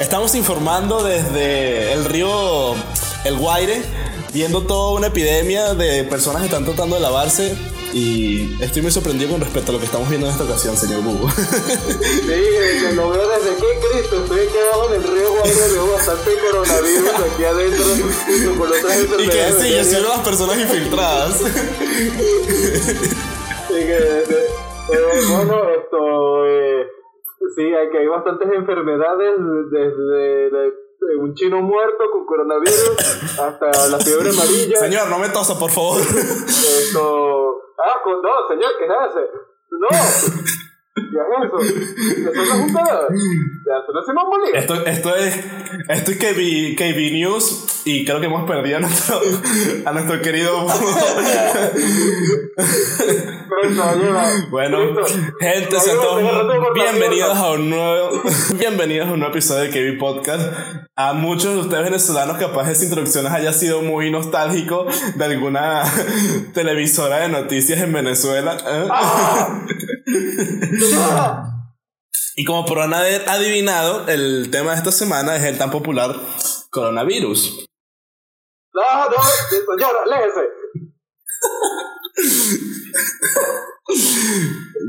Estamos informando desde el río El Guaire, viendo toda una epidemia de personas que están tratando de lavarse. Y estoy muy sorprendido con respecto a lo que estamos viendo en esta ocasión, señor Bugo. Sí, que lo veo desde que Cristo, estoy aquí abajo en el río Guaire, veo bastante coronavirus aquí adentro, junto con otras y que enfermedades. sí, yo soy una de las personas infiltradas. Sí, que, de- eh, bueno, esto, eh, sí, hay que hay bastantes enfermedades, desde de- de un chino muerto con coronavirus hasta la fiebre amarilla. Señor, no me tosa, por favor. Esto, ah, con, no, señor, ¿qué hace? No, Eso no es un pedo. Eso no. Esto, esto es, esto es KB, KB News y creo que hemos perdido a nuestro, a nuestro querido. Bueno, gente, sean todos bienvenidos a un nuevo, bienvenidos a un nuevo episodio de KB Podcast. A muchos de ustedes venezolanos, capaz esa introducción les haya sido muy nostálgico de alguna televisora de noticias en Venezuela. ¿eh? Ah. Y como podrán haber adivinado, el tema de esta semana es el tan popular coronavirus. No, no, señor, léese.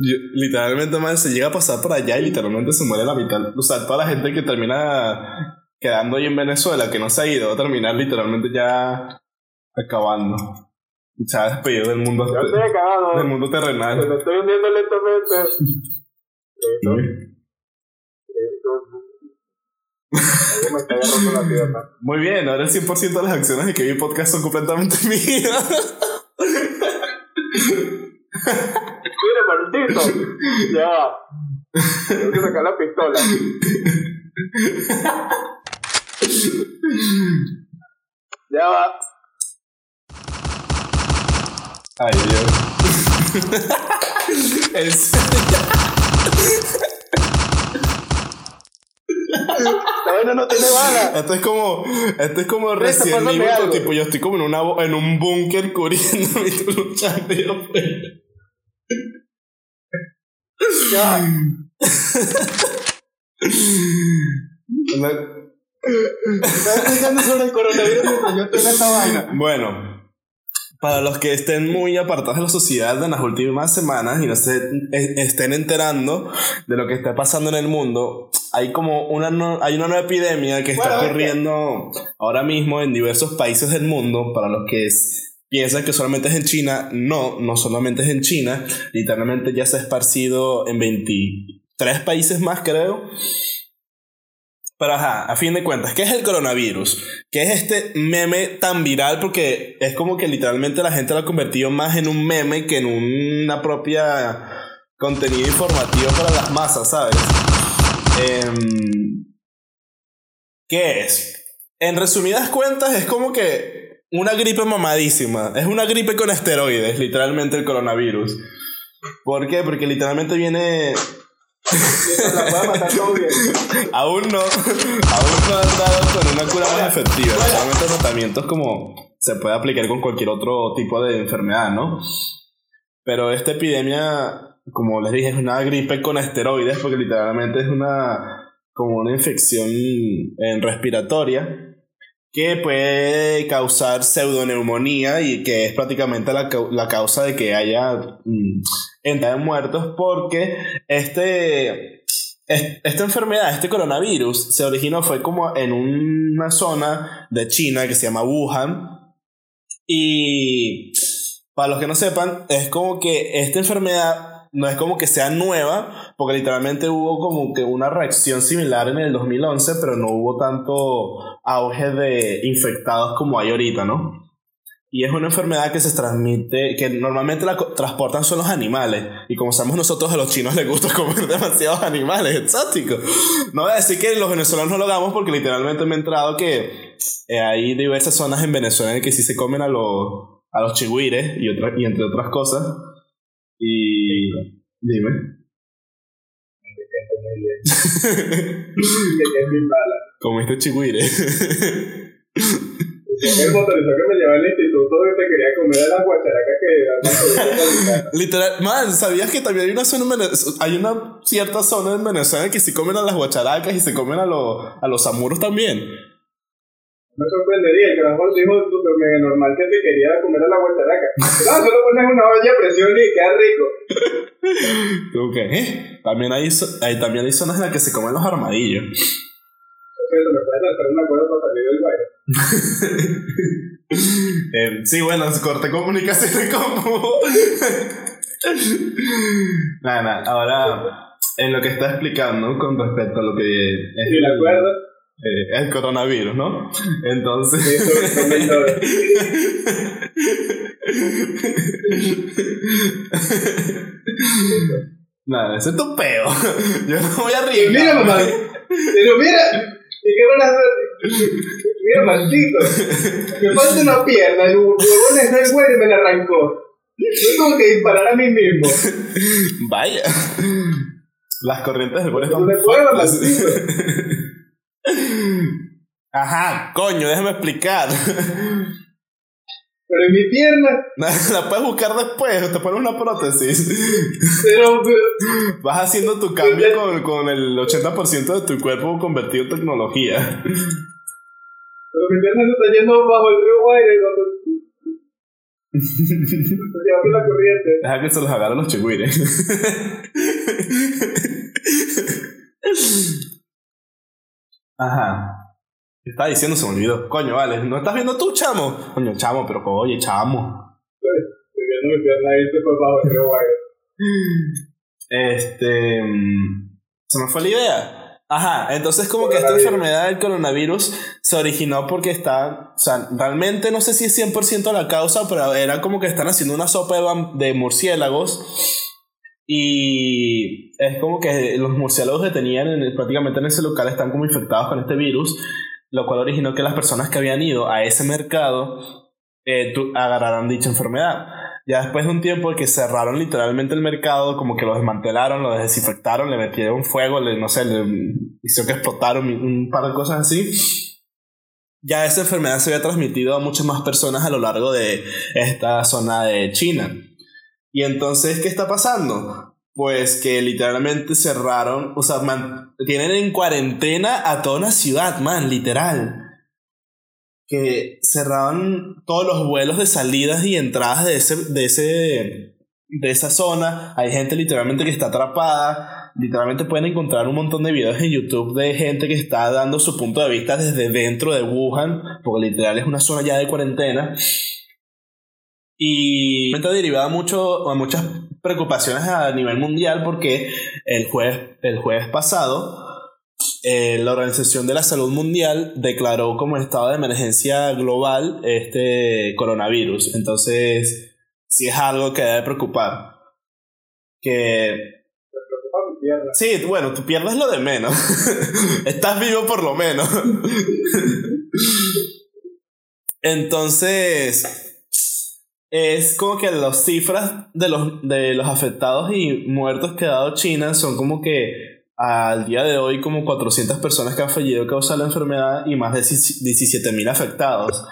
Yo- literalmente, man, se llega a pasar por allá y literalmente se muere la mitad. O sea, toda la gente que termina quedando ahí en Venezuela, que no se ha ido, va a terminar literalmente ya acabando. Se despedido del mundo, Yo acabado. del mundo terrenal. me estoy hundiendo lentamente. Algo me está la pierna. Muy bien, ahora el 100% de las acciones de KB Podcast son completamente mías. Mire, maldito. Ya va. Tengo que sacar la pistola. Ya va. Ay, Dios. La vaina no tiene bala. Esto es como, esto es como recién algo. tipo yo estoy como en una bo- en un búnker cubriendo y tú luchando y yo pues. Estás explicando sobre el coronavirus yo tengo esta vaina. Bueno, para los que estén muy apartados de la sociedad en las últimas semanas y no se e- estén enterando de lo que está pasando en el mundo, hay como una, no- hay una nueva epidemia que está Bueno, es que- ocurriendo ahora mismo en diversos países del mundo. Para los que es- piensan que solamente es en China, no, no solamente es en China, literalmente ya se ha esparcido en 23 países más, creo. Pero ajá, a fin de cuentas, ¿qué es el coronavirus? ¿Qué es este meme tan viral? Porque es como que literalmente la gente lo ha convertido más en un meme que en una propia contenido informativo para las masas, ¿sabes? Em, ¿Qué es? En resumidas cuentas, es como que una gripe mamadísima. Es una gripe con esteroides, literalmente el coronavirus. ¿Por qué? Porque literalmente viene La puedo matar todo bien. Aún no, aún no han dado con una cura más efectiva. Solamente tratamientos como se puede aplicar con cualquier otro tipo de enfermedad, ¿no? Pero esta epidemia, como les dije, es una gripe con esteroides porque literalmente es una como una infección en respiratoria que puede causar pseudoneumonía y que es prácticamente la, la causa de que haya mm, entrada de muertos porque este, es- esta enfermedad, este coronavirus, se originó, fue como en una zona de China que se llama Wuhan. Y para los que no sepan, es como que esta enfermedad no es como que sea nueva, porque literalmente hubo como que una reacción similar en el 2011, pero no hubo tanto auge de infectados como hay ahorita, ¿no? Y es una enfermedad que se transmite, que normalmente la transportan son los animales. Y como sabemos nosotros, a los chinos les gusta comer demasiados animales exóticos. No voy a decir que los venezolanos no lo hagamos porque literalmente me he entrado que eh, hay diversas zonas en Venezuela en que sí se comen a los, a los otra- y entre otras cosas. Y... Dime. Comiste chigüire. El motorizado que me llevaba al instituto que te quería comer a las guacharacas que Literal, man, ¿sabías que también hay una zona en Venezuela, hay una cierta zona en Venezuela que se comen a las guacharacas y se comen a, los a los amuros también? Me sorprendería, que a lo mejor dijo súper mega normal que se quería comer a la guacharaca. No, solo pones una olla a presión y queda rico. Ok, ¿eh? También hay, hay, también hay zonas en las que se comen los armadillos. Perfecto, me puedes hacer una cuerda para salir del baile. eh, sí, bueno, corte comunicación como. nada, nada, ahora en lo que está explicando con respecto a lo que es. ¿Y la cuerda? Eh, el coronavirus, ¿no? Entonces. Nada, ese es tu peo. Yo no voy a reír. Mira, mamá. Pero mira. ¿Y qué van a hacer? Mira, maldito. Me falta una pierna. El huevón es el güey y me la arrancó. Yo tengo que disparar a mí mismo. Vaya. Las corrientes del huevo están. Ajá, coño, déjame explicar. Pero en mi pierna. La puedes buscar después, te pones una prótesis. Pero, Vas haciendo tu cambio con, con el 80% de tu cuerpo convertido en tecnología. Pero mi pierna se está yendo bajo el río Guaire cuando. la corriente. Deja que se los agarren los chigüires. Ajá. ¿Qué estaba diciendo? Se me olvidó. Coño, vale. ¿No estás viendo tú, chamo? Coño, chamo, pero oye, chamo. Este. Se me fue la idea. Ajá, entonces como que esta enfermedad del coronavirus se originó porque está, o sea, realmente no sé si es 100% la causa, pero era como que están haciendo una sopa de murciélagos y es como que los murciélagos que tenían en- prácticamente en ese local están como infectados con este virus, lo cual originó que las personas que habían ido a ese mercado eh, agarraran dicha enfermedad. Ya después de un tiempo que cerraron literalmente el mercado, como que lo desmantelaron, lo desinfectaron, le metieron fuego, le, no sé, le hicieron que explotaron un par de cosas así. Ya esa enfermedad se había transmitido a muchas más personas a lo largo de esta zona de China. Y entonces, ¿qué está pasando? Pues que literalmente cerraron, o sea, man- tienen en cuarentena a toda una ciudad, man, literal que cerraron todos los vuelos de salidas y entradas de ese, de ese de esa zona. Hay gente literalmente que está atrapada. Literalmente pueden encontrar un montón de videos en YouTube de gente que está dando su punto de vista desde dentro de Wuhan, porque literal es una zona ya de cuarentena. Y esto derivaba mucho a muchas preocupaciones a nivel mundial porque el jueves, el jueves pasado eh, la Organización de la Salud Mundial declaró como estado de emergencia global este coronavirus. Entonces, sí es algo que debe preocupar. Que preocupa pierna. Sí, bueno, tu piernas lo de menos. Estás vivo por lo menos. Entonces, es como que las cifras de los, de los afectados y muertos que ha dado China son como que al día de hoy como 400 personas que han fallecido causa la enfermedad y más de 17.000 afectados.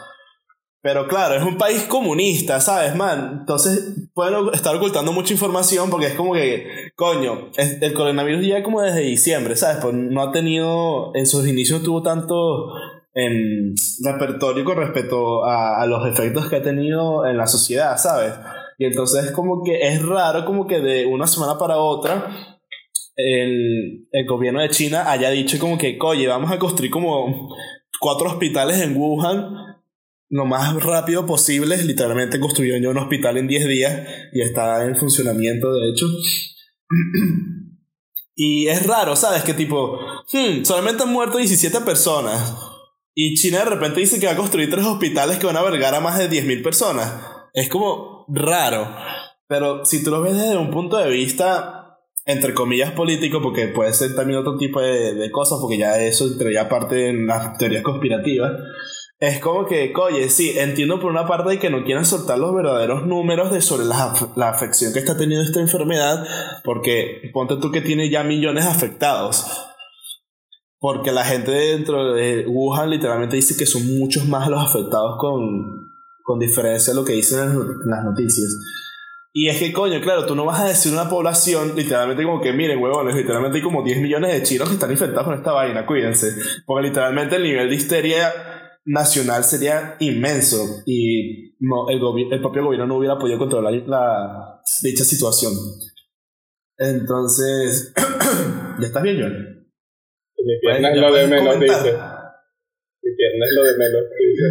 Pero claro, es un país comunista, ¿sabes, man? Entonces pueden estar ocultando mucha información porque es como que, coño, el coronavirus ya como desde diciembre, ¿sabes? Pues no ha tenido, en sus inicios tuvo tanto em, repertorio con respecto a, a los efectos que ha tenido en la sociedad, ¿sabes? Y entonces es como que es raro como que de una semana para otra el, el gobierno de China haya dicho como que, oye, vamos a construir como cuatro hospitales en Wuhan lo más rápido posible. Literalmente construyeron ya un hospital en 10 días y está en funcionamiento, de hecho. Y es raro, ¿sabes? Que tipo, hmm, solamente han muerto 17 personas. Y China de repente dice que va a construir tres hospitales que van a albergar a más de 10.000 personas. Es como raro. Pero si tú lo ves desde un punto de vista, entre comillas, político, porque puede ser también otro tipo de, de cosas, porque ya eso entraría parte en las teorías conspirativas. Es como que, oye, sí, entiendo por una parte que no quieran soltar los verdaderos números de sobre la, la afección que está teniendo esta enfermedad, porque ponte tú que tiene ya millones afectados. Porque la gente dentro de Wuhan literalmente dice que son muchos más los afectados con, con diferencia de lo que dicen en las noticias. Y es que, coño, claro, tú no vas a decir una población literalmente como que, miren, huevones, literalmente hay como 10 millones de chinos que están infectados con esta vaina, cuídense. Porque literalmente el nivel de histeria nacional sería inmenso y no, el, el propio gobierno no hubiera podido controlar la, dicha situación. Entonces, ¿ya estás bien, Joel? Mi pierna es lo de menos, dice. Mi pierna es lo de menos, dice.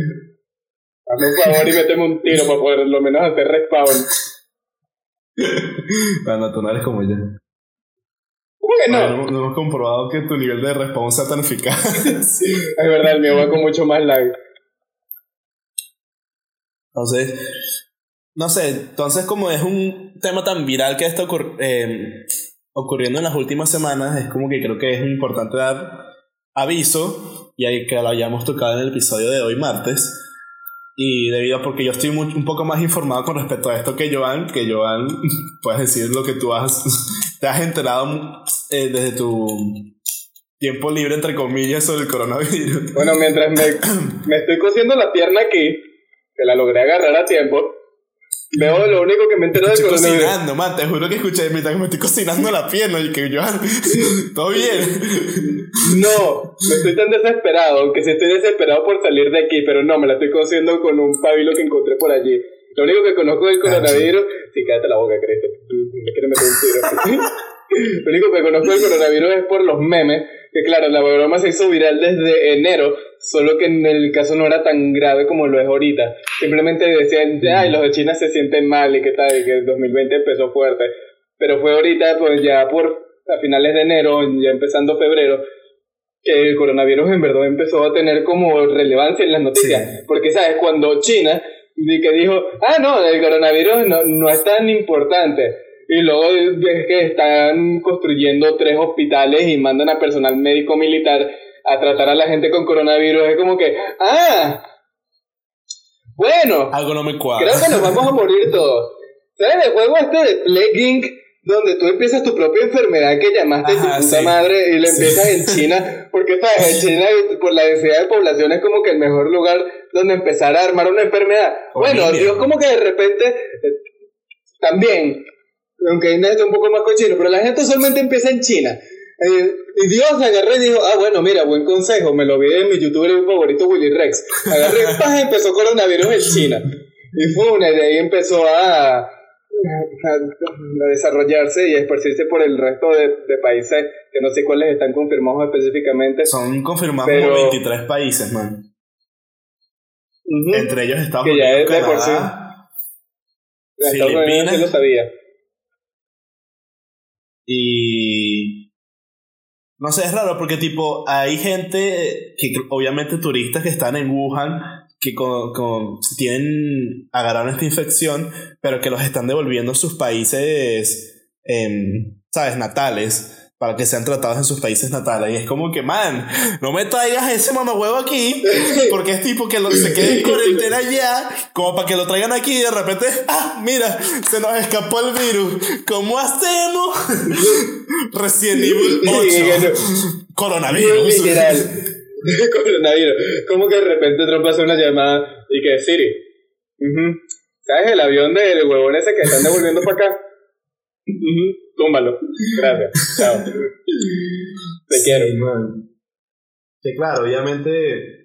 Hazme un favor y méteme un tiro para poder lo menos hacer respawn. Bueno, tú no eres como yo. ¿Cómo que no? no? hemos comprobado que tu nivel de respawn sea tan eficaz. sí, es verdad, el mío va con mucho más lag. Entonces, no sé, entonces como es un tema tan viral que está eh, ocurriendo en las últimas semanas, es como que creo que es importante dar aviso, y ahí que lo hayamos tocado en el episodio de hoy martes, y debido a porque yo estoy un poco más informado con respecto a esto que Joan, que Joan, puedes decir lo que tú has, te has enterado eh, desde tu tiempo libre, entre comillas, sobre el coronavirus. Bueno, mientras me, me estoy cosiendo la pierna aquí, que la logré agarrar a tiempo, Veo lo único que me entero del coronavirus. cocinando, man, te juro que escuché mientras que me estoy cocinando la pierna y que yo, todo bien. No, me estoy tan desesperado, aunque sí estoy desesperado por salir de aquí, pero no, me la estoy cociendo con un pabilo que encontré por allí. Lo único que conozco del ah, coronavirus, sí, cállate la boca, Cristo, me quieres meter un tiro. lo único que conozco del coronavirus es por los memes que claro, la broma se hizo viral desde enero, solo que en el caso no era tan grave como lo es ahorita. Simplemente decían, ay, los de China se sienten mal y que tal, y que el 2020 empezó fuerte. Pero fue ahorita, pues ya por a finales de enero, ya empezando febrero, que el coronavirus en verdad empezó a tener como relevancia en las noticias. Porque, ¿sabes? Cuando China que dijo, ah, no, el coronavirus no, no es tan importante y luego ves que están construyendo tres hospitales y mandan a personal médico militar a tratar a la gente con coronavirus. Es como que, ah, bueno. Algo no me cuadra. Creo que nos vamos a morir todos. ¿Sabes el juego este de Plague Inc? Donde tú empiezas tu propia enfermedad que llamaste tu puta madre y la empiezas en China, porque sabes, en China por la densidad de población es como que el mejor lugar donde empezar a armar una enfermedad. bueno, Dios como que de repente eh, también aunque hay un poco más cochino, pero la gente solamente empieza en China. Eh, y Dios agarré y dijo, ah, bueno, mira, buen consejo, me lo vi en mi youtuber favorito Willy Rex. Agarré, y empezó coronavirus en China. Y fue una, de ahí empezó a, a, desarrollarse y a esparcirse por el resto de, de, países, que no sé cuáles están confirmados específicamente. Son confirmados pero, 23 países, man. Entre ellos Estados que Unidos, ya es de por sí. Filipinas, lo sabía. Y... No sé, es raro porque tipo, hay gente, que obviamente turistas que están en Wuhan, que con, con, tienen, agarraron esta infección, pero que los están devolviendo a sus países, eh, ¿sabes?, natales para que sean tratados en sus países natales. Y es como que, man, no me traigas ese mamahuevo aquí, porque es tipo que lo, se quede en cuarentena allá, como para que lo traigan aquí y de repente, ah, mira, se nos escapó el virus. ¿Cómo hacemos? Recién Evil 8. Coronavirus. Coronavirus. Como que de repente Trump hace una llamada y que, Siri, ¿sabes el avión del huevón ese que están devolviendo para acá? Túmbalo. Gracias. Chao. Te quiero. Sí, claro, obviamente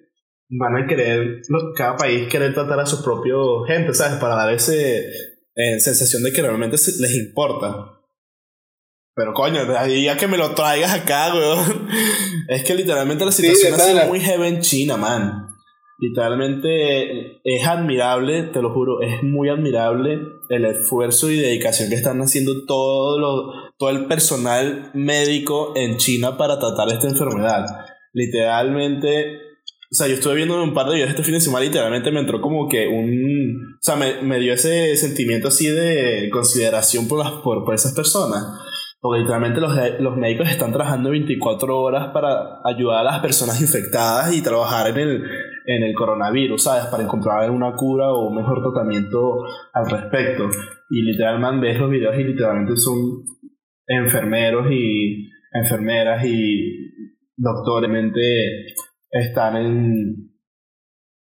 van a querer, cada país querer tratar a su propio gente, ¿sabes? Para dar ese eh, sensación de que realmente les importa. Pero coño, de ahí a que me lo traigas acá, weón. Es que literalmente la situación ha sido muy heavy en China, man. Literalmente es admirable, te lo juro, es muy admirable el esfuerzo y dedicación que están haciendo todo, lo, todo el personal médico en China para tratar esta enfermedad. Literalmente, o sea, yo estuve viendo un par de videos este fin de semana literalmente me entró como que un... O sea, me, me dio ese sentimiento así de consideración por, las, por, por esas personas. Porque literalmente los, los médicos están trabajando 24 horas para ayudar a las personas infectadas y trabajar en el, en el coronavirus, ¿sabes? Para encontrar una cura o un mejor tratamiento al respecto. Y literalmente ves los videos y literalmente son enfermeros y enfermeras y doctormente están en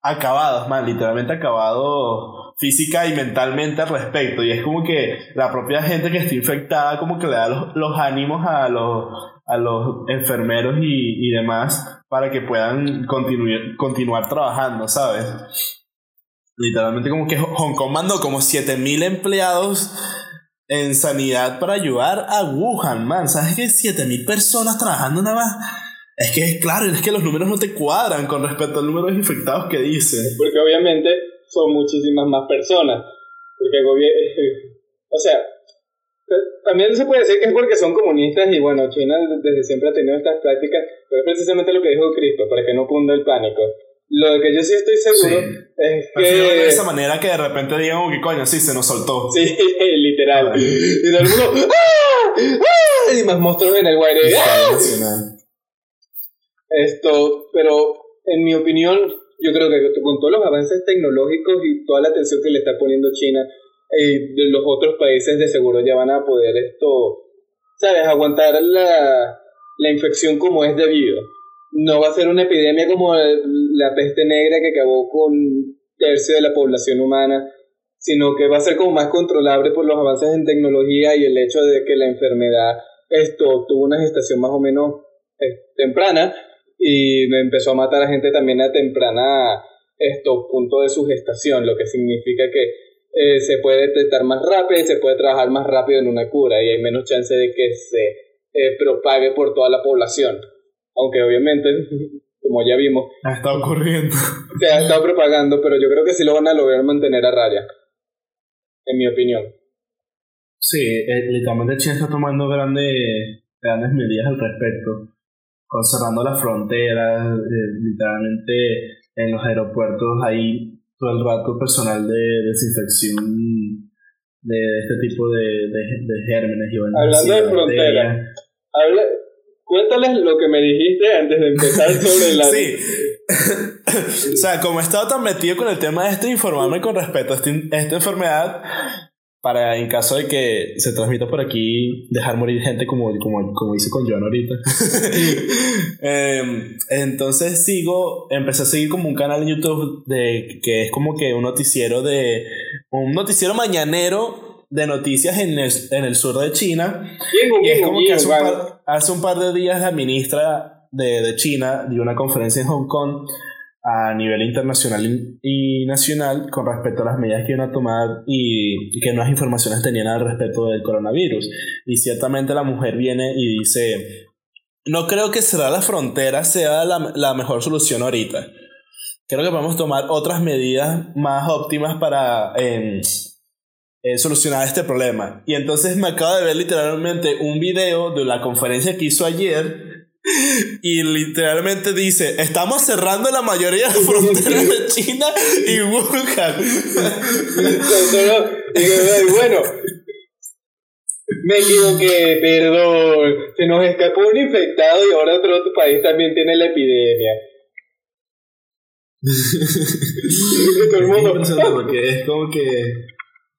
acabados, man, literalmente acabados física y mentalmente al respecto. Y es como que la propia gente que está infectada como que le da los, ánimos a los, a los enfermeros y, y demás para que puedan continuar, continuar trabajando, ¿sabes? Literalmente como que Hong Kong mandó como 7000 empleados en sanidad para ayudar a Wuhan, man. ¿Sabes que 7000 personas trabajando nada más? Es que, claro, es que los números no te cuadran con respecto al número de infectados que dice. Porque obviamente son muchísimas más personas. Porque gobierno. o sea, también se puede decir que es porque son comunistas y bueno, China desde siempre ha tenido estas prácticas, pero es precisamente lo que dijo Cristo, para que no cunda el pánico. Lo que yo sí estoy seguro es que. de esa manera que de repente digan, oh, que coño, sí, se nos soltó. Sí, literal. Y todo el mundo. ¡Ah! ¡Ah! Y más monstruos en el guaire. ¡Ah! Esto, pero en mi opinión, yo creo que con todos los avances tecnológicos y toda la atención que le está poniendo China, eh, los otros países de seguro ya van a poder esto, ¿sabes? Aguantar la, la infección como es debido no va a ser una epidemia como la peste negra que acabó con tercio de la población humana, sino que va a ser como más controlable por los avances en tecnología y el hecho de que la enfermedad esto tuvo una gestación más o menos eh, temprana y empezó a matar a gente también a temprana esto punto de su gestación, lo que significa que eh, se puede detectar más rápido y se puede trabajar más rápido en una cura y hay menos chance de que se eh, propague por toda la población aunque obviamente, como ya vimos, ha estado ocurriendo. Se ha estado propagando, pero yo creo que sí lo van a lograr mantener a raya, en mi opinión. Sí, eh, literalmente China está tomando grandes, grandes medidas al respecto, cerrando las fronteras, eh, literalmente en los aeropuertos hay todo el rato personal de desinfección de este tipo de, de, gérmenes y Hablando de fronteras, Cuéntales lo que me dijiste antes de empezar sobre la... sí. o sea, como he estado tan metido con el tema de esto, informarme con respecto a este, esta enfermedad, para en caso de que se transmita por aquí, dejar morir gente como, como, como hice con John ahorita. Em, entonces sigo, empecé a seguir como un canal en YouTube de que es como que un noticiero de... Un noticiero mañanero de noticias en el, en el sur de China. y es como que hace un, par, hace un, par, de días la ministra de, de, China dio una conferencia en Hong Kong a nivel internacional y nacional con respecto a las medidas que iban a tomar y que nuevas informaciones tenían al respecto del coronavirus. Y ciertamente la mujer viene y dice, no creo que cerrar la frontera sea la, la mejor solución ahorita. Creo que podemos tomar otras medidas más óptimas para... Eh, eh, solucionar este problema. Y entonces me acabo de ver literalmente un video de la conferencia que hizo ayer. Y literalmente dice, estamos cerrando la mayoría de las fronteras de China y Wuhan. y bueno, me equivoqué, perdón. Se nos escapó un infectado y ahora otro, otro país también tiene la epidemia. Todo el mundo. Porque es como que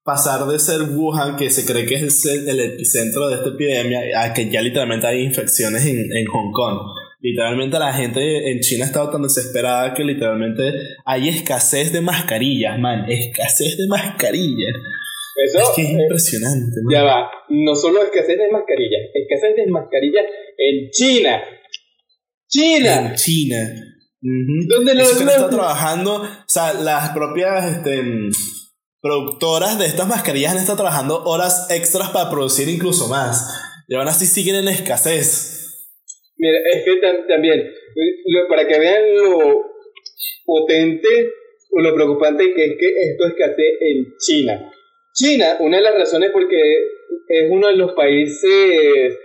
pasar de ser Wuhan, que se cree que es el, epicentro de esta epidemia, a que ya literalmente hay infecciones en, en Hong Kong. Literalmente la gente en China ha estado tan desesperada que literalmente hay escasez de mascarillas, man. Escasez de mascarillas. Eso es que es impresionante. Ya va, no solo escasez de mascarillas, escasez de mascarillas en China. China. En China. ¿Dónde lo, está trabajando, o sea, las propias este, productoras de estas mascarillas han estado trabajando horas extras para producir incluso más. Y aún así siguen en escasez. Mira, es que también, para que vean lo potente o lo preocupante que es que esto escasee en China. China, una de las razones porque es uno de los países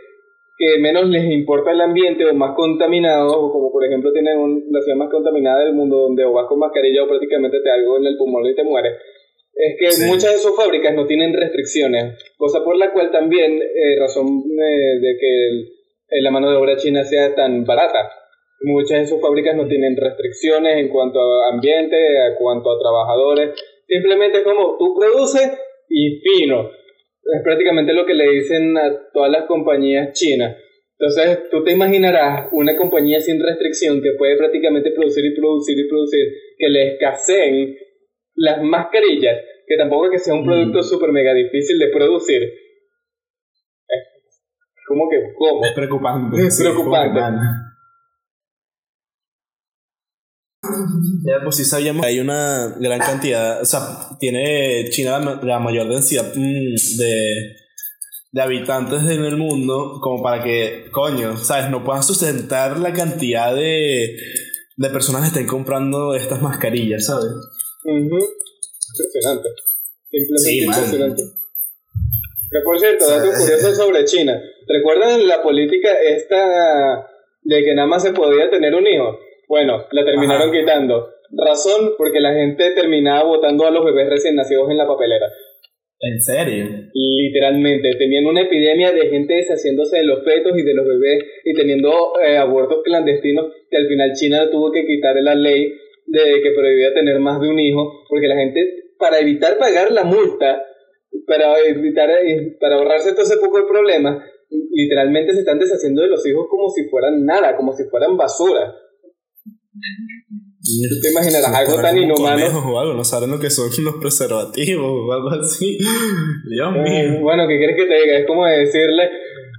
que menos les importa el ambiente o más contaminados, o como por ejemplo tienen la ciudad más contaminada del mundo donde o vas con mascarilla o prácticamente te algo en el pulmón y te mueres es que muchas de sus fábricas no tienen restricciones, cosa por la cual también eh, razón eh, de que la mano de obra china sea tan barata. Muchas de sus fábricas no tienen restricciones en cuanto a ambiente, en cuanto a trabajadores. Simplemente es como tú produces y fino. Es prácticamente lo que le dicen a todas las compañías chinas. Entonces, tú te imaginarás una compañía sin restricción que puede prácticamente producir y producir y producir, que le escaseen las mascarillas, que tampoco es que sea un producto Mm. súper mega difícil de producir. Es como que, ¿cómo? Es preocupante. Es preocupante. Ya, pues sí sabíamos que hay una gran cantidad, o sea, tiene China la, ma- la mayor densidad mm, de, de habitantes en el mundo, como para que, coño, ¿sabes? No puedan sustentar la cantidad de, de personas que estén comprando estas mascarillas, ¿sabes? Ujú. Impresionante. Simplemente Sí, man. Que por cierto, dato curioso sobre China. ¿Recuerdan la política esta de que nada más se podía tener un hijo? Bueno, la terminaron Ajá. quitando. Razón, porque la gente terminaba votando a los bebés recién nacidos en la papelera. ¿En serio? Literalmente, tenían una epidemia de gente deshaciéndose de los fetos y de los bebés y teniendo eh, abortos clandestinos que al final China tuvo que quitar la ley de que prohibía tener más de un hijo porque la gente, para evitar pagar la multa, para evitar, eh, para ahorrarse todo ese poco de problemas, literalmente se están deshaciendo de los hijos como si fueran nada, como si fueran basura. Tú te imaginarás algo tan inhumano. o algo, no saben lo que son los preservativos o algo así. Dios mío. Mm, Bueno, ¿qué quieres que te diga? Es como decirle,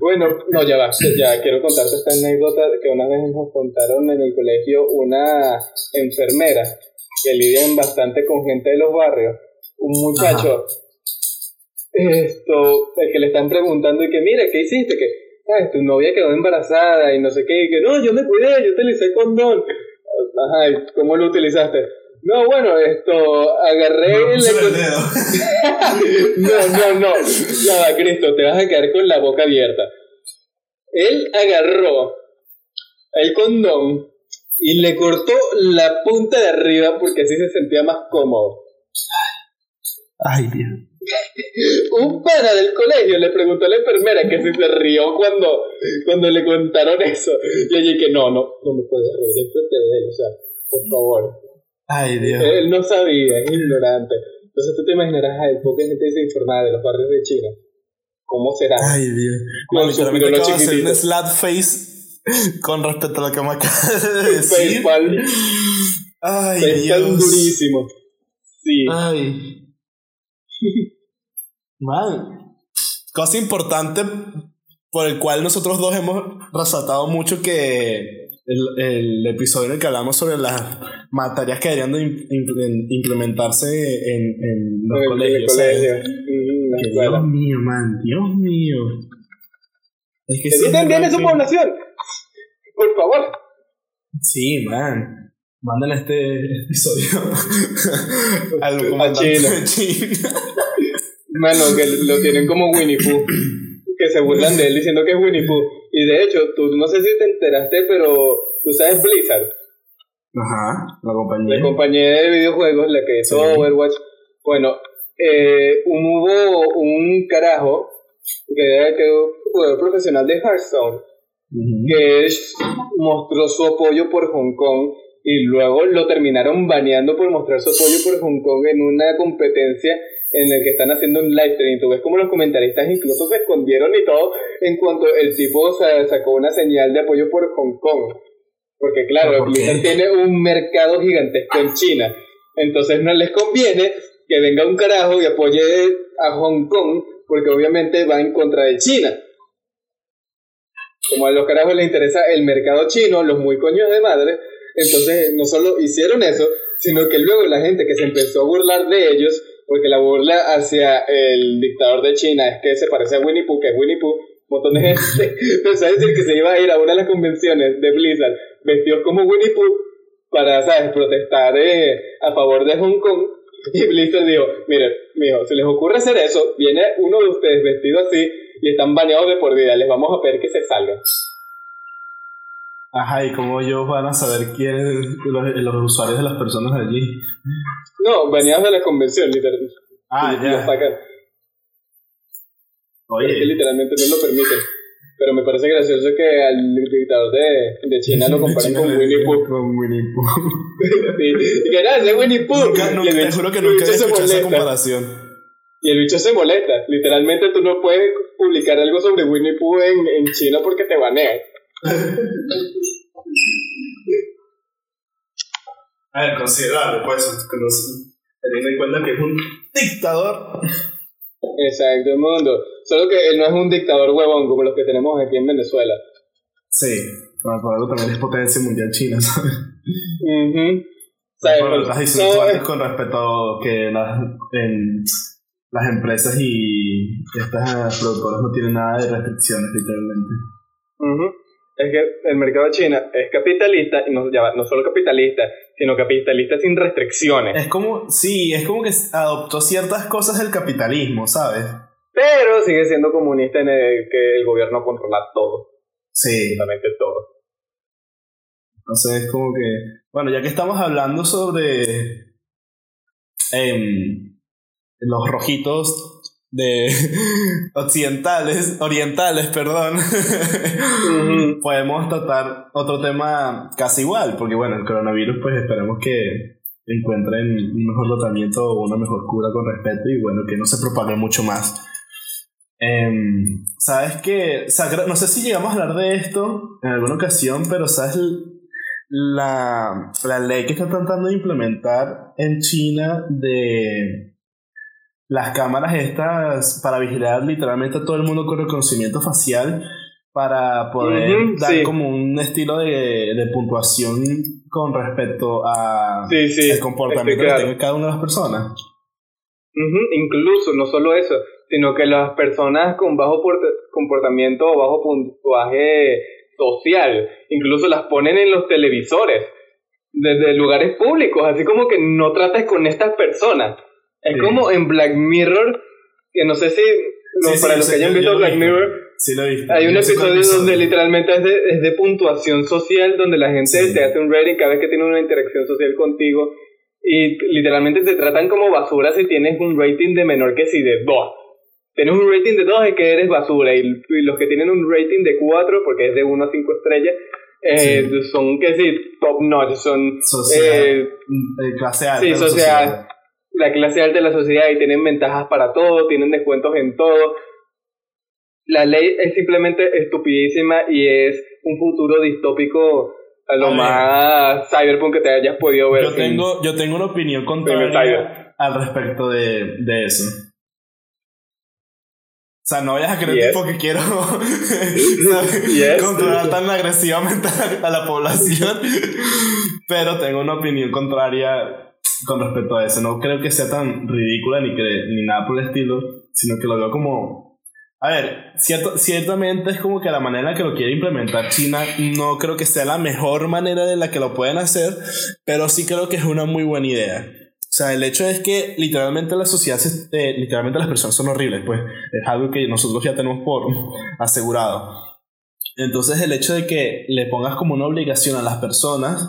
bueno, no, ya va, ya quiero contarte esta anécdota que una vez nos contaron en el colegio una enfermera que lidian bastante con gente de los barrios, un muchacho, esto, el que le están preguntando y que, mira, ¿qué hiciste? Que, sabes, tu novia quedó embarazada y no sé qué, y que, no, yo me cuidé, yo utilicé condón. Ajá, ¿y ¿cómo lo utilizaste? No, bueno, esto, agarré puse le el dedo. no, no, no. Ya va, Cristo, te vas a quedar con la boca abierta. Él agarró el condón y le cortó la punta de arriba porque así se sentía más cómodo. Ay, Dios. Un pana del colegio le preguntó a la enfermera que si se rió cuando, cuando le contaron eso. Y ella que no, no, no me puede reír enfrente de él, o sea, por favor. Ay, Dios. Él no sabía, es ignorante. Entonces tú te imaginarás a poca gente desinformada de los barrios de China. ¿Cómo será? Ay, Dios. Mami, pirolo acabo de hacer un slap face con respecto a lo que me acabas de decir. Facepalm, Ay, facepalm Dios. durísimo. Sí. Ay. Man. Cosa importante por el cual nosotros dos hemos resaltado mucho que el, el episodio en el que hablamos sobre las materias que deberían de im- im- implementarse en, en los En el- en el colegios. Mm. Dios mío, man, Dios mío. Es que sí, en su población. Por favor. Sí, man. Manden este episodio al A comandante China. Mano, que lo tienen como Winnie Pooh. Que se burlan de él diciendo que es Winnie Pooh. Y de hecho, tú no sé si te enteraste, pero tú sabes Blizzard, Ajá, la compañía. la compañía de videojuegos, la que hizo Sí. Overwatch. Bueno, eh, un- hubo un carajo que era que un jugador profesional de Hearthstone que mostró su apoyo por Hong Kong y luego lo terminaron baneando por mostrar su apoyo por Hong Kong en una competencia en la que están haciendo un live stream. Tú ves como los comentaristas incluso se escondieron y todo en cuanto el tipo sa- sacó una señal de apoyo por Hong Kong. Porque claro, ¿Por? Blizzard tiene un mercado gigantesco en China. Entonces no les conviene que venga un carajo y apoye a Hong Kong porque obviamente va en contra de China. Como a los carajos les interesa el mercado chino, los muy coños de madre, entonces no solo hicieron eso, sino que luego la gente que se empezó a burlar de ellos, porque la burla hacia el dictador de China es que se parece a Winnie Pooh, que es Winnie Pooh, un montón de gente empezó a decir que se iba a ir a una de las convenciones de Blizzard vestidos como Winnie Pooh para, ¿sabes?, protestar eh, a favor de Hong Kong. Y Blizzard dijo, miren, mijo, si les ocurre hacer eso, viene uno de ustedes vestido así y están baneados de por vida, les vamos a pedir que se salgan. Ajá, y cómo ellos van a saber quiénes los, los usuarios de las personas allí. No, baneados de la convención, literalmente. Ah, Y ya. sacan. Es que Oye, literalmente no lo permiten. Pero me parece gracioso que al dictador de, de China lo comparen con Winnie Pooh. Con Winnie Pooh. Sí. Y que nada, es Winnie Pooh. Nunca, nunca, el te juro que nunca había escuchado esa comparación. Y el bicho se molesta. Literalmente tú no puedes publicar algo sobre Winnie Pooh en, en China porque te banean. A ver, considerable, pues, teniendo en cuenta que es un dictador. Exacto, mundo. Solo que él no es un dictador huevón como los que tenemos aquí en Venezuela. Sí, pero por algo también es potencia mundial China, ¿sabes? Uh -huh. con respecto a que las, en, las empresas y estas productoras no tienen nada de restricciones, literalmente. Uh Es que el mercado de China es capitalista, y no, ya, no solo capitalista, sino capitalista sin restricciones. Es como, sí, es como que adoptó ciertas cosas del capitalismo, ¿sabes? Pero sigue siendo comunista en el que el gobierno controla todo. Sí. Absolutamente todo. Entonces es como que, bueno, ya que estamos hablando sobre em, los rojitos de occidentales, orientales, perdón, podemos tratar otro tema casi igual, porque bueno, el coronavirus pues esperemos que encuentren un mejor tratamiento o una mejor cura con respeto y bueno, que no se propague mucho más. Em, sabes que, no sé si llegamos a hablar de esto en alguna ocasión, pero sabes la, la ley que está tratando de implementar en China de las cámaras estas para vigilar literalmente a todo el mundo con reconocimiento facial para poder dar como un estilo de, de, puntuación con respecto a el comportamiento que tiene cada una de las personas. Incluso, no solo eso, sino que las personas con bajo comportamiento o bajo puntuaje social, incluso las ponen en los televisores, desde lugares públicos, así como que no trates con estas personas. Es como en Black Mirror, que no sé si, para los que hayan visto Black Mirror, hay un episodio donde literalmente es de, es de, puntuación social, donde la gente te hace un rating cada vez que tiene una interacción social contigo, y literalmente te tratan como basura si tienes un rating de menor que si de 2 tienes un rating de 2 es que eres basura y, los que tienen un rating de 4 porque es de 1 a 5 estrellas eh, son que sí top notch son eh, mm, clase alta sí, social, la clase alta de la sociedad y tienen ventajas para todo tienen descuentos en todo. La ley es simplemente estupidísima y es un futuro distópico a lo más cyberpunk que te hayas podido ver yo tengo yo tengo una opinión contraria al respecto de, de eso. O sea, no vayas a creer tipo que quiero controlar tan agresivamente a la población, pero tengo una opinión contraria con respecto a eso. No creo que sea tan ridícula ni, que, ni nada por el estilo, sino que lo veo como... A ver, cierto, ciertamente es como que la manera en la que lo quiere implementar China no creo que sea la mejor manera de la que lo pueden hacer, pero sí creo que es una muy buena idea. O sea, el hecho es que literalmente la sociedad, eh, literalmente las personas son horribles, pues es algo que nosotros ya tenemos por asegurado. Entonces el hecho de que le pongas como una obligación a las personas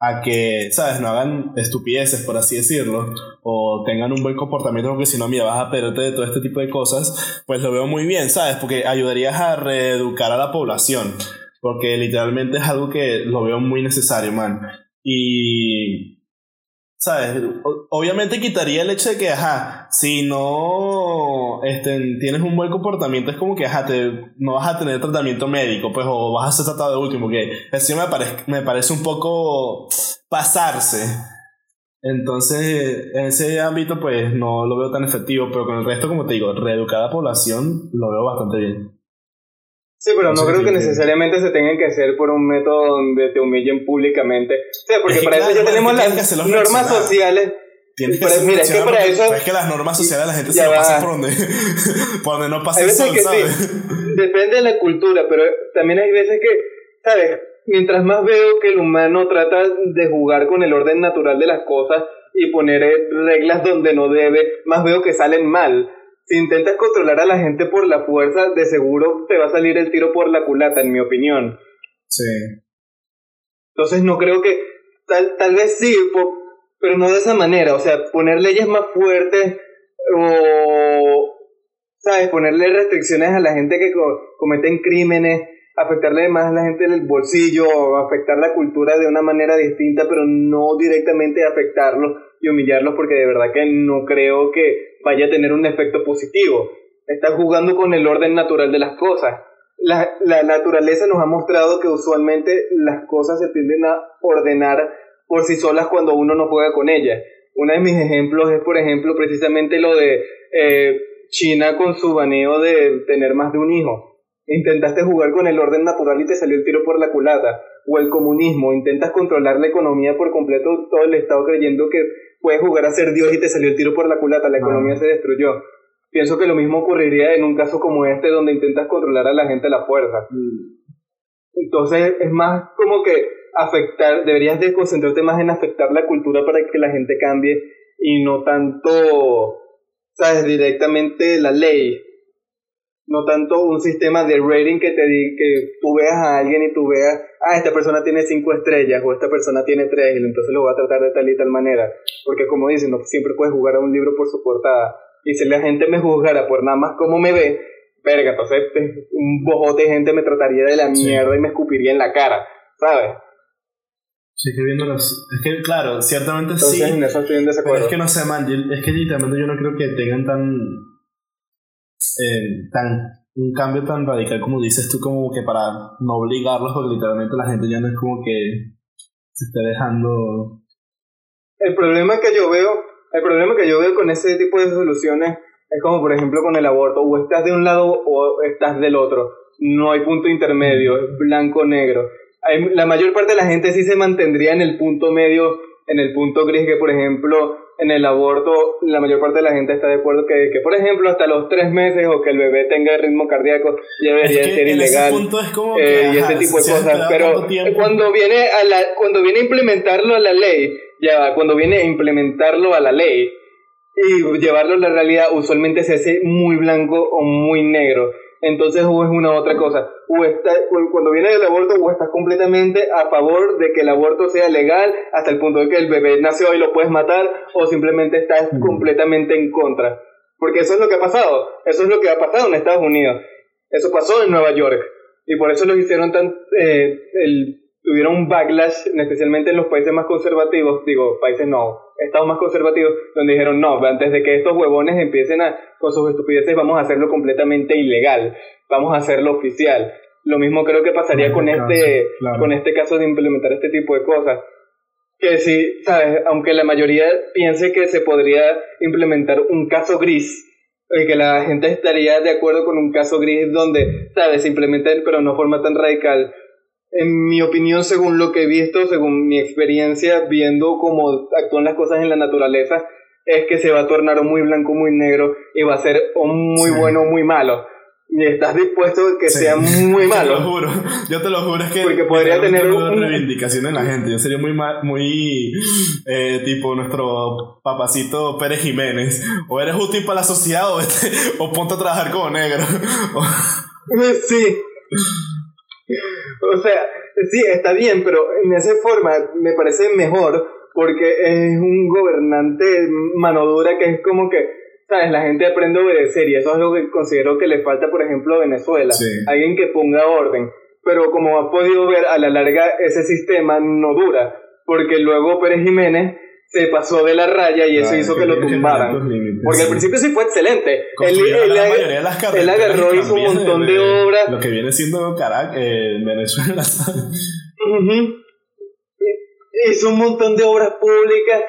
a que, ¿sabes? No hagan estupideces, por así decirlo, o tengan un buen comportamiento, porque si no, mira, vas a perderte de todo este tipo de cosas, pues lo veo muy bien, ¿sabes? Porque ayudarías a reeducar a la población, porque literalmente es algo que lo veo muy necesario, man. Y ¿Sabes? obviamente quitaría el hecho de que, ajá, si no este, tienes un buen comportamiento, es como que, ajá, te, no vas a tener tratamiento médico, pues, o vas a ser tratado de último, que eso me, parece, me parece un poco pasarse. Entonces, en ese ámbito, pues, no lo veo tan efectivo, pero con el resto, como te digo, reeducar a la población, lo veo bastante bien. Sí, pero no, creo que necesariamente se tengan que hacer por un método donde te humillen públicamente. O sea, porque para eso ya tenemos las normas sociales. Tienes que mira, es que para eso. Es que las normas sociales la gente se pasa por donde, por donde no pasa el sol, ¿sabes? Depende de la cultura, pero también hay veces que, ¿sabes? Mientras más veo que el humano trata de jugar con el orden natural de las cosas y poner reglas donde no debe, más veo que salen mal si intentas controlar a la gente por la fuerza, de seguro te va a salir el tiro por la culata, en mi opinión. Sí. Entonces no creo que, tal, tal vez sí, pero no de esa manera, o sea, poner leyes más fuertes o, ¿sabes? Ponerle restricciones a la gente que cometen crímenes, afectarle más a la gente del bolsillo, afectar la cultura de una manera distinta, pero no directamente afectarlos y humillarlos, porque de verdad que no creo que vaya a tener un efecto positivo. Estás jugando con el orden natural de las cosas. La, la naturaleza nos ha mostrado que usualmente las cosas se tienden a ordenar por sí solas cuando uno no juega con ellas. Uno de mis ejemplos es, por ejemplo, precisamente lo de eh, China con su baneo de tener más de un hijo. Intentaste jugar con el orden natural y te salió el tiro por la culata. O el comunismo, intentas controlar la economía por completo, todo el Estado creyendo que puedes jugar a ser Dios y te salió el tiro por la culata, la economía se destruyó. Pienso que lo mismo ocurriría en un caso como este donde intentas controlar a la gente a la fuerza. Mm. Entonces es más como que afectar, deberías de concentrarte más en afectar la cultura para que la gente cambie y no tanto, sabes, directamente la ley. No tanto un sistema de rating que te di, que tú veas a alguien y tú veas, ah, esta persona tiene cinco estrellas o esta persona tiene tres y entonces lo va a tratar de tal y tal manera. Porque como dicen, no siempre puedes jugar a un libro por su portada. Y si la gente me juzgara por nada más como me ve, verga, entonces un bojote de gente me trataría de la mierda y me escupiría en la cara, ¿sabes? Sí, que viendo los... Es que, claro, ciertamente sí. En eso estoy en desacuerdo. es que no sé, man, es que literalmente yo no creo que tengan tan... Eh, tan un cambio tan radical como dices tú, como que para no obligarlos, porque literalmente la gente ya no es como que se esté dejando... El problema que yo veo, el problema que yo veo con ese tipo de soluciones es como por ejemplo con el aborto, o estás de un lado o estás del otro. No hay punto intermedio, es blanco-negro. La mayor parte de la gente sí se mantendría en el punto medio, en el punto gris, que por ejemplo en el aborto la mayor parte de la gente está de acuerdo que, que por ejemplo hasta los tres meses o que el bebé tenga ritmo cardíaco ya debería ser ilegal eh, y ese tipo de cosas pero cuando viene a la cuando viene a implementarlo a la ley ya cuando viene a implementarlo a la ley y llevarlo a la realidad usualmente se hace muy blanco o muy negro. Entonces o es una otra cosa. O está, cuando viene el aborto o estás completamente a favor de que el aborto sea legal hasta el punto de que el bebé nació y lo puedes matar o simplemente estás completamente en contra. Porque eso es lo que ha pasado. Eso es lo que ha pasado en Estados Unidos. Eso pasó en Nueva York. Y por eso lo hicieron tan... Eh, el, tuvieron un backlash, especialmente en los países más conservativos, digo, países no, estados más conservativos, donde dijeron, no, antes de que estos huevones empiecen a, con sus estupideces, vamos a hacerlo completamente ilegal, vamos a hacerlo oficial. Lo mismo creo que pasaría con este, con este caso de implementar este tipo de cosas. Que si, sabes, aunque la mayoría piense que se podría implementar un caso gris, que la gente estaría de acuerdo con un caso gris donde, sabes, se implementen pero no forma tan radical, en mi opinión, según lo que he visto, según mi experiencia viendo cómo actúan las cosas en la naturaleza, es que se va a tornar muy blanco, muy negro y va a ser o muy bueno o muy malo. Y estás dispuesto a que sea muy malo. Yo te lo juro, yo te lo juro, es que. Porque podría tener una reivindicación en la gente. Yo sería muy, muy eh, tipo nuestro papacito Pérez Jiménez. O eres útil para la sociedad o, o ponte a trabajar como negro. sí. o sea, sí, está bien, pero en esa forma me parece mejor porque es un gobernante mano dura que es como que, ¿sabes? La gente aprende a obedecer y eso es lo que considero que le falta, por ejemplo, a Venezuela. Alguien que ponga orden. Pero como ha podido ver, a la larga ese sistema no dura, porque luego Pérez Jiménez se pasó de la raya y eso hizo que lo tumbaran. Porque al principio sí fue excelente. Él, él, agarró hizo un montón de, obras. Lo que viene siendo Caracas, en Venezuela. Hizo un montón de obras públicas.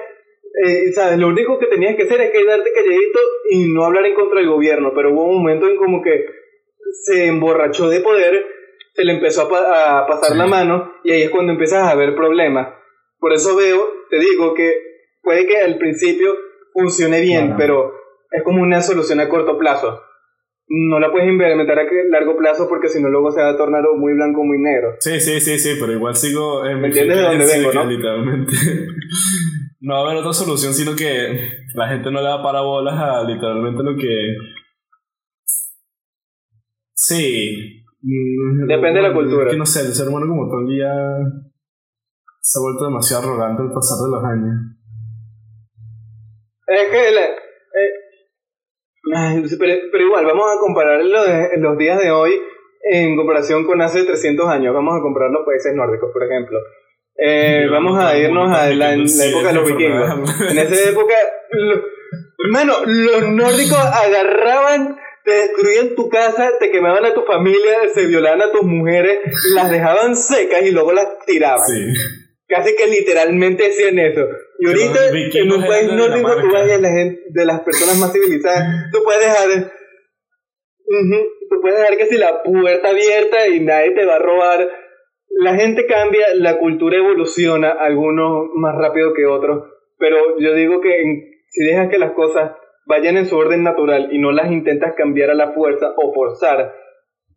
Eh, ¿sabes? Lo único que tenías que hacer es quedarte calladito y no hablar en contra del gobierno. Pero hubo un momento en como que se emborrachó de poder, se le empezó a, pasar la mano y ahí es cuando empiezas a ver problemas. Por eso veo, te digo que puede que al principio funcione bien, pero es como una solución a corto plazo. No la puedes implementar a largo plazo porque si no luego se va a tornar muy blanco o muy negro. Sí, sí, sí, sí, pero igual sigo... ¿Me entiendes de dónde vengo, no? Literalmente. no va a haber otra solución, sino que la gente no le da parabolas a literalmente lo que... Sí. Depende de la cultura. Es que no sé, el ser humano como tal día se ha vuelto demasiado arrogante al pasar de los años. Es que eh, pero, igual, vamos a comparar los días de hoy en comparación con hace 300 años. Vamos a comparar los países nórdicos, por ejemplo. Eh, vamos a irnos a la, época de los vikingos. En esa época, Hermano, los nórdicos agarraban, te destruían tu casa, te quemaban a tu familia, se violaban a tus mujeres, las dejaban secas y luego las tiraban. Sí. Casi que literalmente hacían eso. Y ahorita, en un país de nórdico, tú vas a la gente, de las personas más civilizadas, tú puedes dejar. Ujú, tú puedes dejar que si la puerta abierta y nadie te va a robar. La gente cambia, la cultura evoluciona, algunos más rápido que otros. Pero yo digo que en- si dejas que las cosas vayan en su orden natural y no las intentas cambiar a la fuerza o forzar,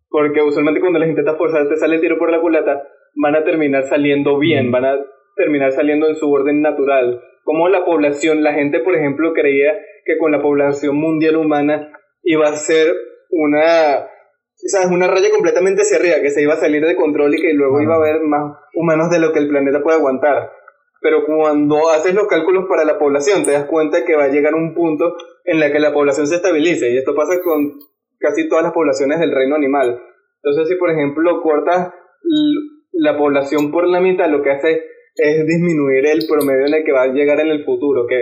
porque usualmente cuando las intentas forzar te sale el tiro por la culata, van a terminar saliendo bien, van a terminar saliendo en su orden natural. Como la población, la gente por ejemplo creía que con la población mundial humana iba a ser una, ¿sabes? una raya completamente hacia arriba, que se iba a salir de control y que luego iba a haber más humanos de lo que el planeta puede aguantar. Pero cuando haces los cálculos para la población, te das cuenta que va a llegar un punto en la que la población se estabilice. Y esto pasa con casi todas las poblaciones del reino animal. Entonces, si por ejemplo cortas la población por la mitad, lo que hace es disminuir el promedio en el que va a llegar en el futuro. Que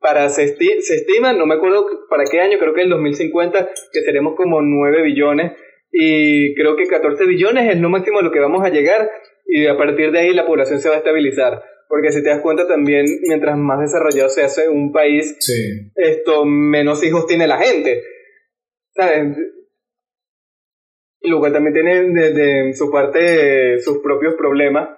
para se, esti- se estima, no me acuerdo para qué año, creo que en el 2050, que seremos como 9 billones. Y creo que 14 billones es lo máximo a lo que vamos a llegar. Y a partir de ahí la población se va a estabilizar. Porque si te das cuenta también, mientras más desarrollado se hace un país, Sí. esto menos hijos tiene la gente. ¿Sabes? Lo cual también tiene desde su parte sus propios problemas.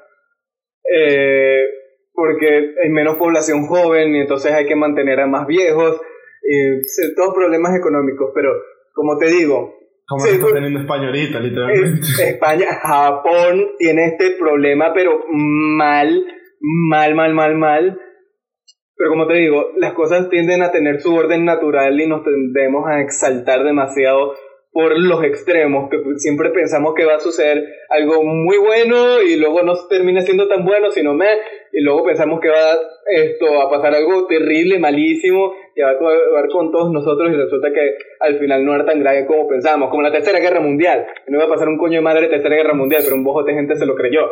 Eh, porque hay menos población joven y entonces hay que mantener a más viejos. eh, todos problemas económicos, pero como te digo, Como Sí, está pues- teniendo España ahorita, literalmente. es- España, Japón tiene este problema, pero mal, mal, mal, mal, mal. Pero como te digo, las cosas tienden a tener su orden natural y nos tendemos a exaltar demasiado por los extremos, que siempre pensamos que va a suceder algo muy bueno y luego no termina siendo tan bueno, sino me, y luego pensamos que va esto a pasar algo terrible, malísimo, que va a acabar con todos nosotros y resulta que al final no era tan grave como pensamos, como la Tercera Guerra Mundial, no iba a pasar un coño de madre de Tercera Guerra Mundial, pero un bojote de gente se lo creyó.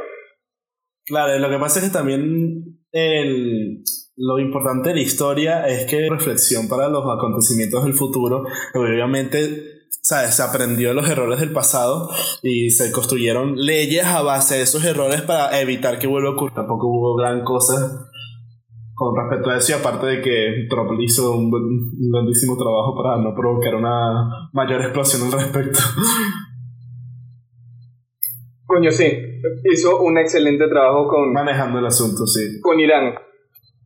Claro, lo que pasa es que también el, lo importante de la historia es que reflexión para los acontecimientos del futuro, obviamente ¿sabes? se aprendió de los errores del pasado y se construyeron leyes a base de esos errores para evitar que vuelva a ocurrir. Tampoco hubo gran cosa con respecto a eso y aparte de que Trump hizo un, buen- un grandísimo trabajo para no provocar una mayor explosión al respecto. Coño, sí, hizo un excelente trabajo con, Manejando el asunto, sí. con Irán.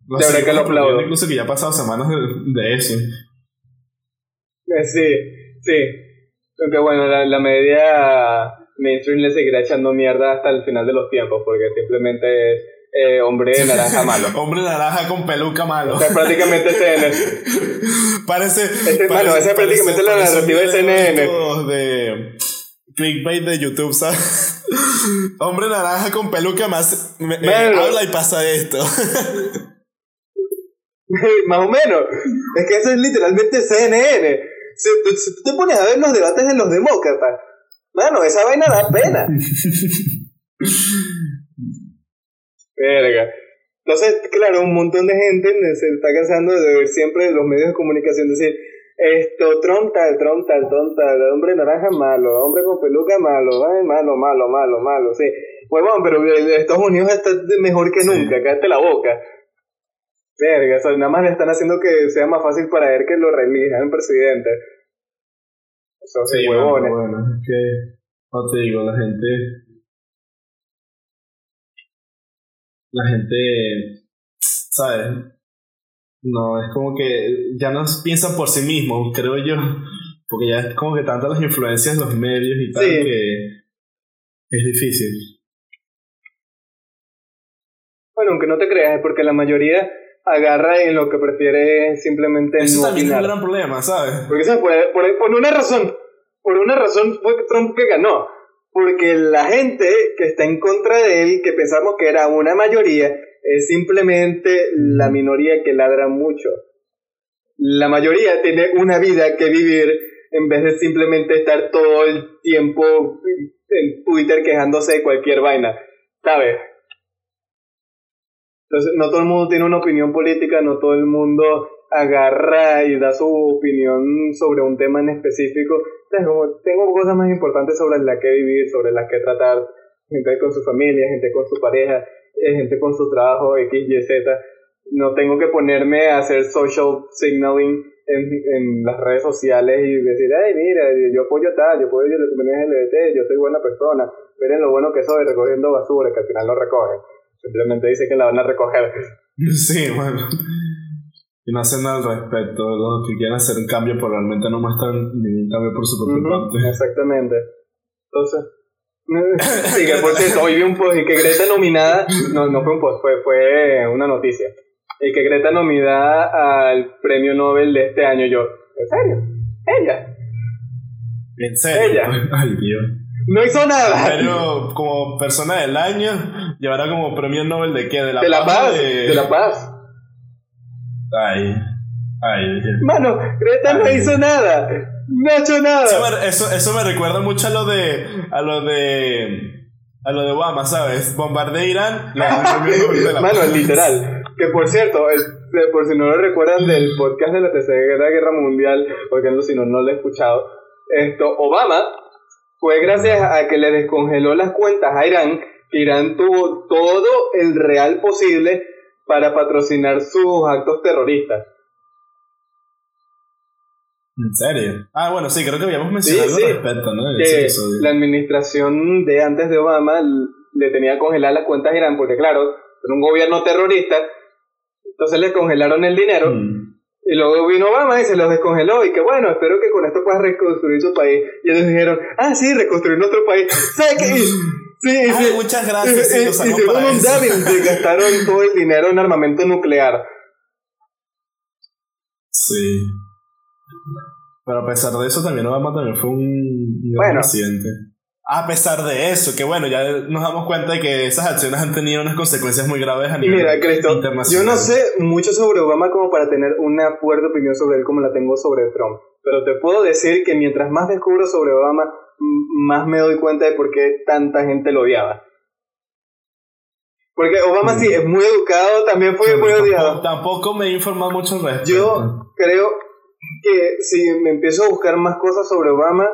No De verdad que lo aplaudo. Incluso que ya ha pasado semanas de, de eso. Eh, Sí, sí. Aunque bueno, la, la media mainstream le seguirá echando mierda hasta el final de los tiempos, porque simplemente es eh, hombre de naranja malo. Hombre naranja con peluca malo. O sea, prácticamente CNN. parece. Ese- bueno, esa es prácticamente la parece narrativa de CNN. De clickbait de YouTube, ¿sabes? Hombre naranja con peluca más. me- eh, habla y pasa esto. Más o menos. Es que eso es literalmente CNN. Si tú te pones a ver los debates de los demócratas, mano, esa vaina da pena. Verga. Entonces, claro, un montón de gente se está cansando de ver siempre los medios de comunicación decir esto, Trump tal, Trump tal, Trump tal, hombre naranja malo, hombre con peluca malo, ay, malo, malo, malo, malo, sí. Pues bueno, pero el- Estados Unidos está mejor que Sí. nunca, cállate la boca. Verga, o sea, nada más le están haciendo que sea más fácil para él que lo reelijan presidente. Esos Sí, huevones. bueno, bueno, es que. No te digo, la gente. La gente. ¿Sabes? No, es como que ya no piensan por sí mismos, creo yo. Porque ya es como que tantas las influencias los medios y tal Sí. que es difícil. Bueno, aunque no te creas, es porque la mayoría agarra en lo que prefiere simplemente Eso no también es un gran problema, ¿sabes? Porque ¿sabes? por, por, por una razón, por una razón fue Trump que ganó. Porque la gente que está en contra de él, que pensamos que era una mayoría, es simplemente la minoría que ladra mucho. La mayoría tiene una vida que vivir en vez de simplemente estar todo el tiempo en Twitter quejándose de cualquier vaina. ¿Sabes? Entonces, no todo el mundo tiene una opinión política, no todo el mundo agarra y da su opinión sobre un tema en específico. Entonces, tengo cosas más importantes sobre las que vivir, sobre las que tratar, gente con su familia, gente con su pareja, eh, gente con su trabajo, X. No tengo que ponerme a hacer social signaling en, en las redes sociales y decir, ay, mira, yo apoyo tal, yo apoyo la comunidad LGBT, yo soy buena persona, miren lo bueno que soy recogiendo basura, que al final no recogen. Simplemente dice que la van a recoger. Sí, bueno. Y no hacen nada al respecto. Los que quieren hacer un cambio, pero realmente no muestran ningún cambio por su propia parte. Exactamente. Entonces. sí, que por cierto, hoy vi un post y que Greta nominada. No, no fue un post, fue, fue una noticia. Y que Greta nominada al premio Nobel de este año. Yo, ¿en serio? ¿Ella? ¿En serio? Ella. Ay, Dios. No hizo nada. Pero como persona del año, llevará como premio Nobel de qué? De la, de la paz. paz. de- De la paz. Ay. Ay. Mano, Greta no Ay. hizo nada. No ha hecho nada. Eso me, eso, eso me recuerda mucho a lo de. a lo de. a lo de Obama, ¿sabes? Bombardea Irán. Nobel de la Mano, literal. Que por cierto, el- por si no lo recuerdan del podcast de la Tercera Guerra Mundial, porque si no, no lo he escuchado, esto, Obama fue gracias a que le descongeló las cuentas a Irán, que Irán tuvo todo el real posible para patrocinar sus actos terroristas. ¿En serio? Ah, bueno, sí, creo que habíamos mencionado Sí, sí. al respecto, ¿no? Que la administración de antes de Obama le tenía congeladas las cuentas a Irán, porque claro, era un gobierno terrorista, entonces le congelaron el dinero. Mm. Y luego vino Obama y se los descongeló. Y que bueno, espero que con esto puedas reconstruir su país. Y ellos dijeron, ah, sí, reconstruir nuestro país. ¿Sabes qué? Sí, Ay, sí. muchas gracias, sí, Y- para un gastaron todo el dinero en armamento nuclear. Sí. Pero a pesar de eso, también Obama también fue un, un Bueno. presidente. A pesar de eso, que bueno, ya nos damos cuenta de que esas acciones han tenido unas consecuencias muy graves a nivel mira, Cristo, yo internacional. no sé mucho sobre Obama como para tener una fuerte opinión sobre él como la tengo sobre Trump. Pero te puedo decir que mientras más descubro sobre Obama, más me doy cuenta de por qué tanta gente lo odiaba. Porque Obama Mm. sí es muy educado, también fue muy tampoco- odiado. Tampoco me he informado mucho al respecto. Yo creo que si me empiezo a buscar más cosas sobre Obama,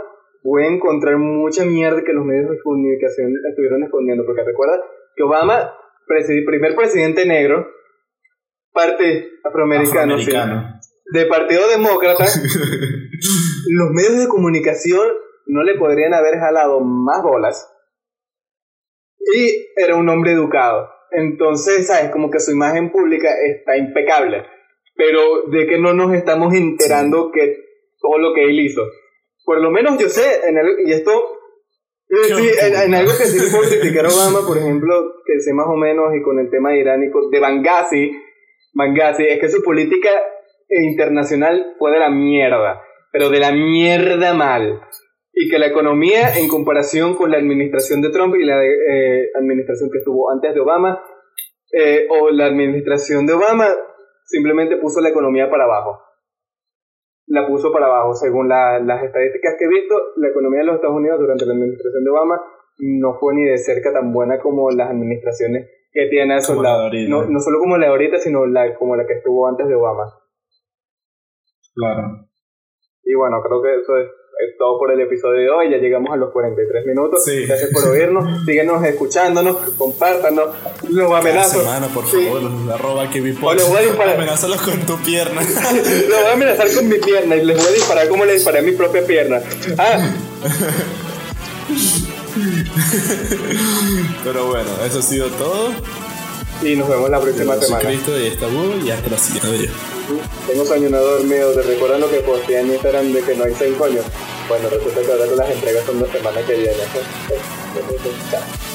voy a encontrar mucha mierda que los medios de comunicación estuvieron escondiendo. Porque recuerda que Obama, presi- primer presidente negro, parte afroamericano, sí, Afroamericano. de Partido Demócrata, los medios de comunicación no le podrían haber jalado más bolas. Y era un hombre educado. Entonces, ¿sabes? Como que su imagen pública está impecable. Pero de que no nos estamos enterando que todo lo que él hizo. Por lo menos yo sé, en el- y esto... Sí, en, algo que sí puedo criticar a Obama, por ejemplo, que sé más o menos, y con el tema iránico, de Benghazi, Benghazi, es que su política internacional fue de la mierda, pero de la mierda mal. Y que la economía, en comparación con la administración de Trump y la eh, administración que estuvo antes de Obama, eh, o la administración de Obama, simplemente puso la economía para abajo. La puso para abajo. Según la- las estadísticas que he visto, la economía de los Estados Unidos durante la administración de Obama no fue ni de cerca tan buena como las administraciones que tiene a esos la lados. No, no solo como la de ahorita, sino la, como la que estuvo antes de Obama. Claro. Y bueno, creo que eso es, es todo por el episodio de hoy. Ya llegamos a los 43 minutos. Sí. Gracias por oírnos. Síguenos escuchándonos. Compártanos. Los amenazos. semana, por Sí. favor, arroba que vi O le voy a disparar. Con tu pierna. Lo voy a amenazar con mi pierna y les voy a disparar como le disparé a mi propia pierna. Ah, Pero bueno, eso ha sido todo. y nos vemos la próxima Yo semana. Cristo y esta y hasta la siguiente. Tengo sueño no dormido. ¿Te recuerdan lo que posteé en Instagram de que no hay seis coños? Bueno, resulta que ahora las entregas son la semana que viene. Chao.